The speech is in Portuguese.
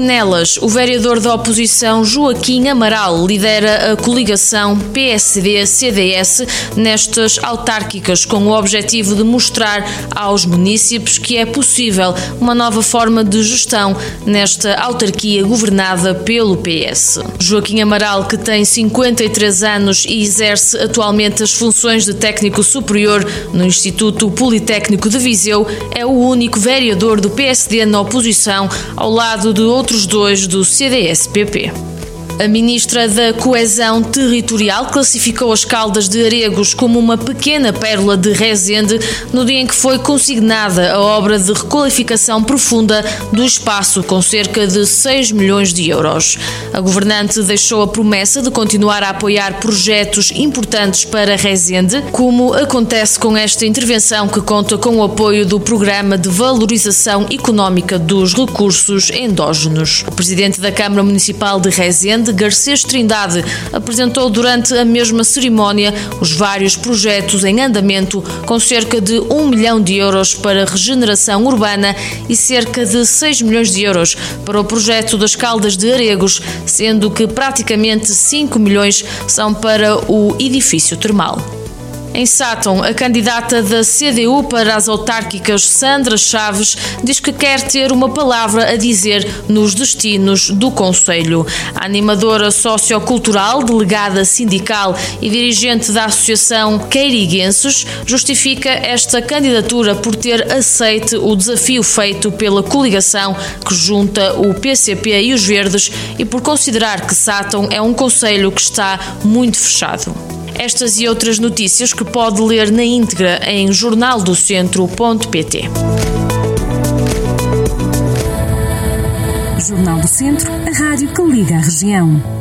Nelas, o vereador da oposição Joaquim Amaral lidera a coligação PSD-CDS nestas autárquicas com o objetivo de mostrar aos municípios que é possível uma nova forma de gestão nesta autarquia governada pelo PS. Joaquim Amaral, que tem 53 anos e exerce atualmente as funções de técnico superior no Instituto Politécnico de Viseu, é o único vereador do PSD na oposição ao lado de outros outros dois do CDS-PP. A ministra da Coesão Territorial classificou as Caldas de Aregos como uma pequena pérola de Rezende no dia em que foi consignada a obra de requalificação profunda do espaço, com cerca de 6 milhões de euros. A governante deixou a promessa de continuar a apoiar projetos importantes para Rezende, como acontece com esta intervenção que conta com o apoio do Programa de Valorização Económica dos Recursos Endógenos. O presidente da Câmara Municipal de Rezende Garcês Trindade apresentou durante a mesma cerimónia os vários projetos em andamento, com cerca de 1 milhão de euros para regeneração urbana e cerca de 6 milhões de euros para o projeto das Caldas de Aregos, sendo que praticamente 5 milhões são para o edifício termal. Em Sátão, a candidata da CDU para as autárquicas, Sandra Chaves, diz que quer ter uma palavra a dizer nos destinos do Conselho. A animadora sociocultural, delegada sindical e dirigente da Associação Queiriguenses justifica esta candidatura por ter aceite o desafio feito pela coligação que junta o PCP e os Verdes e por considerar que Sátão é um conselho que está muito fechado. Estas e outras notícias que pode ler na íntegra em jornaldocentro.pt. Jornal do Centro, a rádio que liga a região.